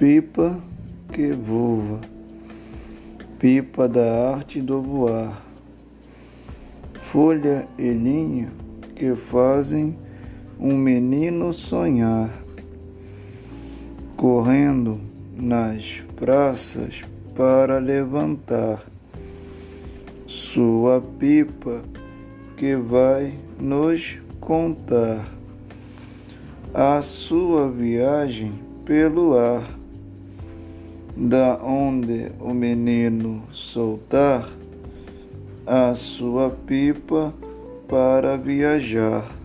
Pipa que voa, pipa da arte do voar, folha e linha que fazem um menino sonhar, correndo nas praças para levantar sua pipa que vai nos contar a sua viagem pelo ar da onde o menino soltar a sua pipa para viajar.